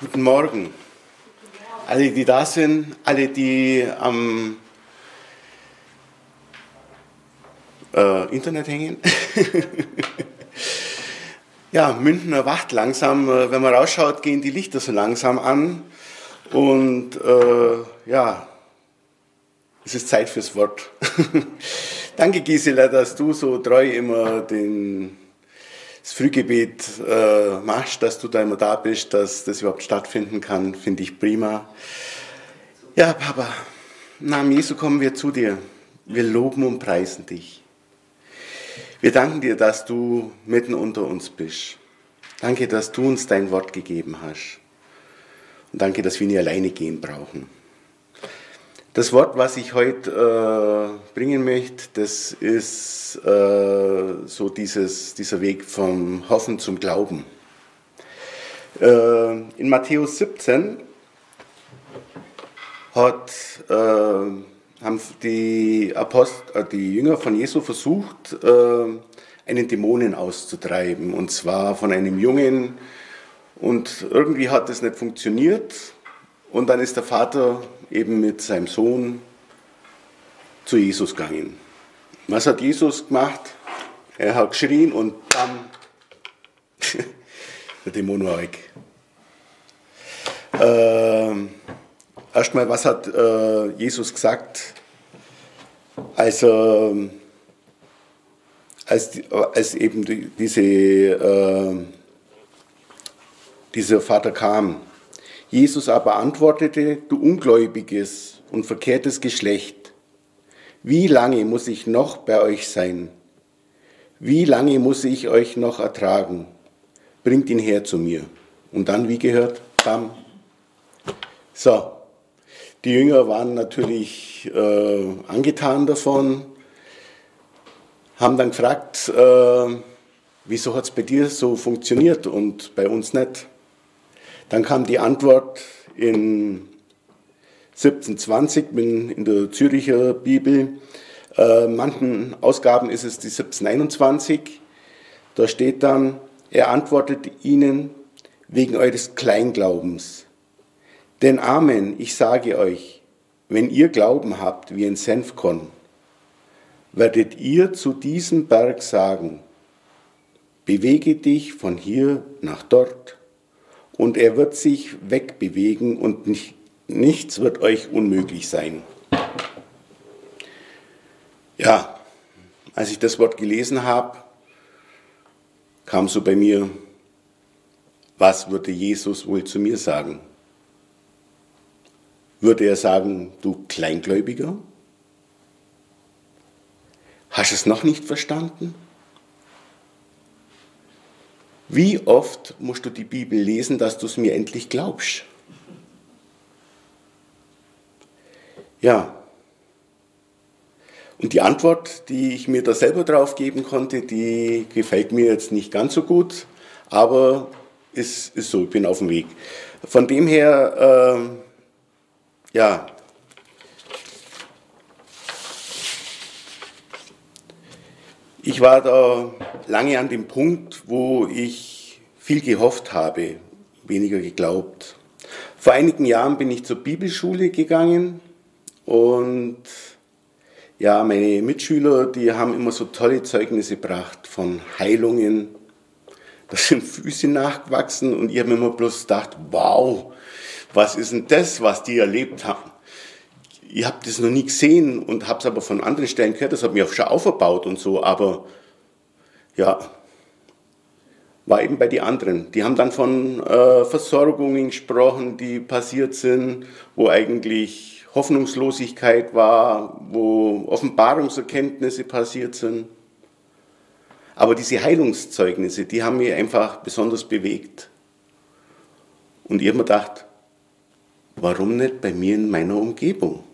Guten Morgen. Alle, die da sind, alle, die am äh, Internet hängen. ja, München erwacht langsam. Äh, wenn man rausschaut, gehen die Lichter so langsam an. Und äh, ja, es ist Zeit fürs Wort. Danke, Gisela, dass du so treu immer den das Frühgebet äh, machst, dass du da immer da bist, dass das überhaupt stattfinden kann, finde ich prima. Ja, Papa, im Namen Jesu kommen wir zu dir. Wir loben und preisen dich. Wir danken dir, dass du mitten unter uns bist. Danke, dass du uns dein Wort gegeben hast. Und danke, dass wir nie alleine gehen brauchen. Das Wort, was ich heute äh, bringen möchte, das ist äh, so dieses, dieser Weg vom Hoffen zum Glauben. Äh, in Matthäus 17 hat, äh, haben die, Apostel, äh, die Jünger von Jesu versucht, äh, einen Dämonen auszutreiben, und zwar von einem Jungen. Und irgendwie hat es nicht funktioniert. Und dann ist der Vater eben mit seinem Sohn zu Jesus gegangen. Was hat Jesus gemacht? Er hat geschrien und bam, der Dämon war weg. Ähm, Erstmal, was hat äh, Jesus gesagt, als, äh, als, als eben die, diese, äh, dieser Vater kam? Jesus aber antwortete, du ungläubiges und verkehrtes Geschlecht, wie lange muss ich noch bei euch sein? Wie lange muss ich euch noch ertragen? Bringt ihn her zu mir. Und dann, wie gehört, bam. So, die Jünger waren natürlich äh, angetan davon, haben dann gefragt, äh, wieso hat es bei dir so funktioniert und bei uns nicht? Dann kam die Antwort in 1720 in der Züricher Bibel. Äh, manchen Ausgaben ist es die 1721. Da steht dann, er antwortet ihnen wegen eures Kleinglaubens. Denn Amen, ich sage euch, wenn ihr Glauben habt wie ein Senfkorn, werdet ihr zu diesem Berg sagen, bewege dich von hier nach dort und er wird sich wegbewegen und nicht, nichts wird euch unmöglich sein. Ja, als ich das Wort gelesen habe, kam so bei mir, was würde Jesus wohl zu mir sagen? Würde er sagen, du Kleingläubiger? Hast du es noch nicht verstanden? Wie oft musst du die Bibel lesen, dass du es mir endlich glaubst? Ja. Und die Antwort, die ich mir da selber drauf geben konnte, die gefällt mir jetzt nicht ganz so gut, aber ist, ist so, ich bin auf dem Weg. Von dem her, äh, ja, Ich war da lange an dem Punkt, wo ich viel gehofft habe, weniger geglaubt. Vor einigen Jahren bin ich zur Bibelschule gegangen und ja, meine Mitschüler, die haben immer so tolle Zeugnisse gebracht von Heilungen. Da sind Füße nachgewachsen und ich habe immer bloß gedacht, wow, was ist denn das, was die erlebt haben? Ich habe das noch nie gesehen und habe es aber von anderen Stellen gehört, das hat mich auch schon aufgebaut und so, aber ja, war eben bei den anderen. Die haben dann von äh, Versorgungen gesprochen, die passiert sind, wo eigentlich Hoffnungslosigkeit war, wo Offenbarungserkenntnisse passiert sind. Aber diese Heilungszeugnisse, die haben mich einfach besonders bewegt. Und ich habe mir gedacht, warum nicht bei mir in meiner Umgebung?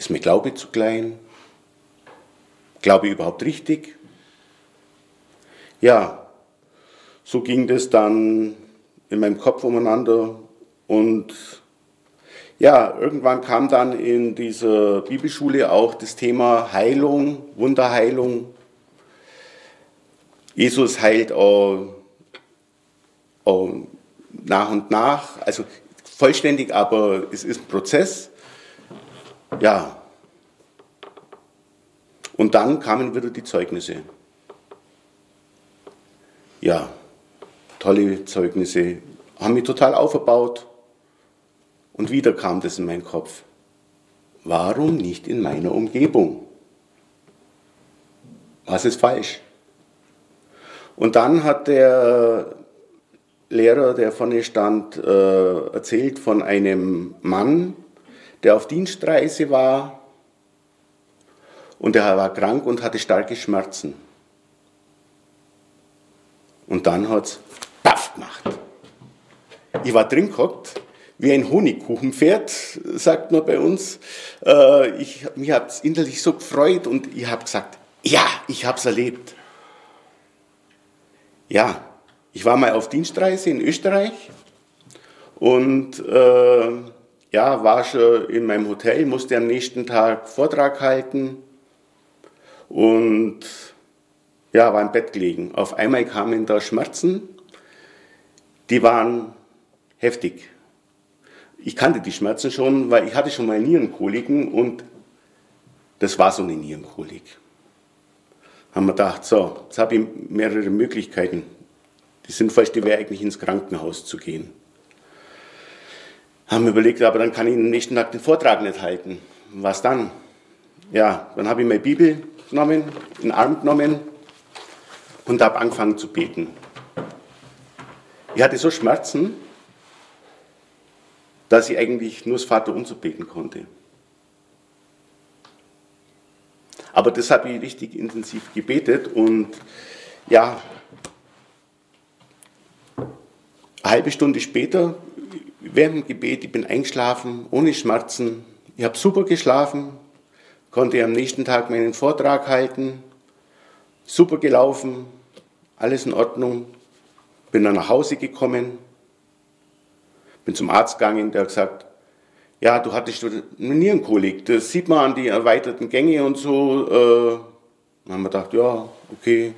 Ist mir Glaube zu klein? Glaube ich überhaupt richtig? Ja, so ging das dann in meinem Kopf umeinander und ja, irgendwann kam dann in dieser Bibelschule auch das Thema Heilung, Wunderheilung. Jesus heilt auch, auch nach und nach, also vollständig, aber es ist ein Prozess. Ja. Und dann kamen wieder die Zeugnisse. Ja, tolle Zeugnisse, haben mich total aufgebaut. Und wieder kam das in meinen Kopf. Warum nicht in meiner Umgebung? Was ist falsch? Und dann hat der Lehrer, der vorne stand, äh, erzählt von einem Mann, der auf Dienstreise war und der war krank und hatte starke Schmerzen. Und dann hat es paff gemacht. Ich war drin gehockt, wie ein Honigkuchenpferd, sagt man bei uns. Äh, ich, mich hat es innerlich so gefreut und ich habe gesagt, ja, ich habe es erlebt. Ja, ich war mal auf Dienstreise in Österreich und äh, ja, war schon in meinem Hotel, musste am nächsten Tag Vortrag halten und ja, war im Bett gelegen. Auf einmal kamen da Schmerzen, die waren heftig. Ich kannte die Schmerzen schon, weil ich hatte schon mal Nierenkoliken und das war so eine Nierenkolik. Haben wir gedacht, so, jetzt habe ich mehrere Möglichkeiten. Die sinnvollste wäre eigentlich ins Krankenhaus zu gehen. Haben überlegt, aber dann kann ich am nächsten Tag den Vortrag nicht halten. Was dann? Ja, dann habe ich meine Bibel genommen, in den Arm genommen und habe angefangen zu beten. Ich hatte so Schmerzen, dass ich eigentlich nur das Vaterunser beten konnte. Aber das habe ich richtig intensiv gebetet und ja, eine halbe Stunde später, während dem Gebet, ich bin eingeschlafen, ohne Schmerzen. Ich habe super geschlafen, konnte am nächsten Tag meinen Vortrag halten, super gelaufen, alles in Ordnung. Bin dann nach Hause gekommen, bin zum Arzt gegangen, der hat gesagt, ja, du hattest eine Nierenkolik. Das sieht man an die erweiterten Gänge und so. Äh, dann haben wir gedacht, ja, okay,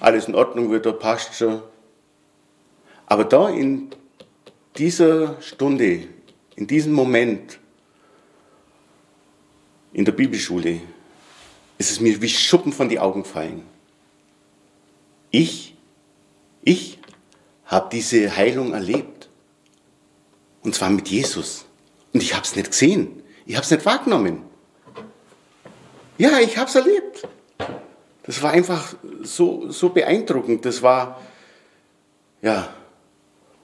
alles in Ordnung wieder, passt schon. Aber da in dieser Stunde, in diesem Moment, in der Bibelschule, ist es mir wie Schuppen von die Augen gefallen. Ich, ich habe diese Heilung erlebt. Und zwar mit Jesus. Und ich habe es nicht gesehen. Ich habe es nicht wahrgenommen. Ja, ich habe es erlebt. Das war einfach so, so beeindruckend. Das war, ja,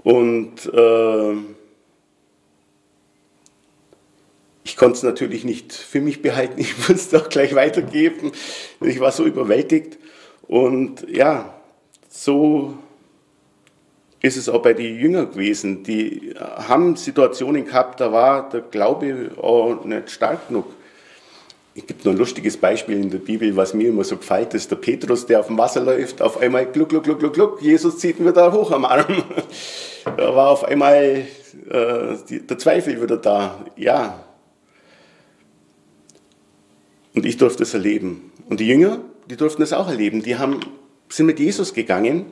und äh, ich konnte es natürlich nicht für mich behalten. Ich musste es doch gleich weitergeben. Ich war so überwältigt. Und ja, so ist es auch bei den Jüngern gewesen. Die haben Situationen gehabt, da war der Glaube auch nicht stark genug. Es gibt noch ein lustiges Beispiel in der Bibel, was mir immer so gefällt, ist der Petrus, der auf dem Wasser läuft, auf einmal gluck, gluck, gluck, gluck, gluck, Jesus zieht ihn wieder hoch am Arm. Da war auf einmal äh, die, der Zweifel wieder da. Ja. Und ich durfte es erleben. Und die Jünger, die durften es auch erleben. Die haben, sind mit Jesus gegangen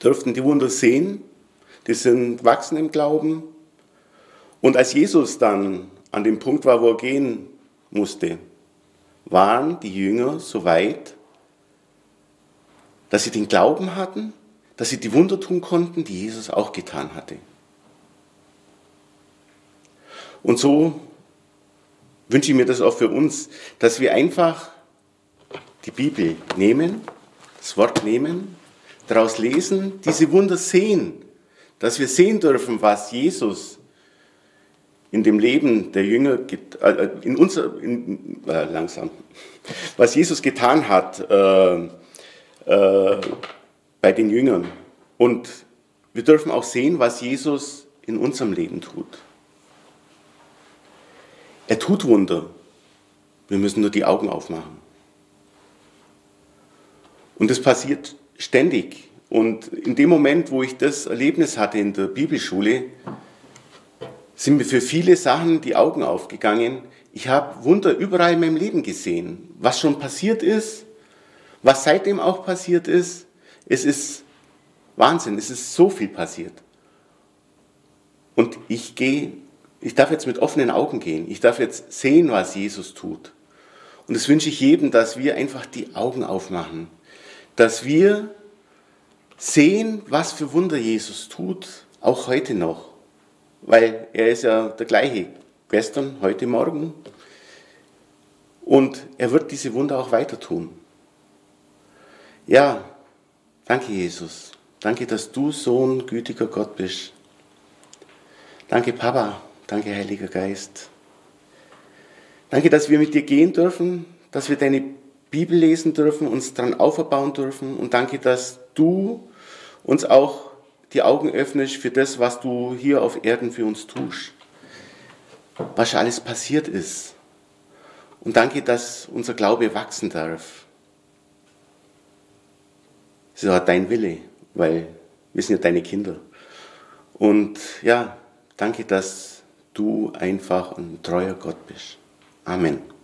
durften die Wunder sehen, die sind wachsen im Glauben. Und als Jesus dann an dem Punkt war, wo er gehen musste, waren die Jünger so weit, dass sie den Glauben hatten, dass sie die Wunder tun konnten, die Jesus auch getan hatte. Und so wünsche ich mir das auch für uns, dass wir einfach die Bibel nehmen, das Wort nehmen daraus lesen, diese Wunder sehen, dass wir sehen dürfen, was Jesus in dem Leben der Jünger, äh, in unser, in, äh, langsam, was Jesus getan hat äh, äh, bei den Jüngern. Und wir dürfen auch sehen, was Jesus in unserem Leben tut. Er tut Wunder. Wir müssen nur die Augen aufmachen. Und es passiert ständig. Und in dem Moment, wo ich das Erlebnis hatte in der Bibelschule, sind mir für viele Sachen die Augen aufgegangen. Ich habe Wunder überall in meinem Leben gesehen, was schon passiert ist, was seitdem auch passiert ist. Es ist Wahnsinn, es ist so viel passiert. ich gehe, ich darf jetzt mit offenen Augen gehen. Ich darf jetzt sehen, was Jesus tut. Und das wünsche ich jedem, dass wir einfach die Augen aufmachen. Dass wir sehen, was für Wunder Jesus tut, auch heute noch. Weil er ist ja der gleiche, gestern, heute Morgen. Und er wird diese Wunder auch weiter tun. Ja, danke Jesus. Danke, dass du so ein gütiger Gott bist. Danke Papa, danke Heiliger Geist. Danke, dass wir mit dir gehen dürfen, dass wir deine Bibel lesen dürfen, uns daran auferbauen dürfen und danke, dass du uns auch die Augen öffnest für das, was du hier auf Erden für uns tust. Was alles passiert ist. Und danke, dass unser Glaube wachsen darf. Es ist auch dein Wille, weil wir sind ja deine Kinder. Und ja, danke, dass du einfach ein treuer Gott bist. Amen.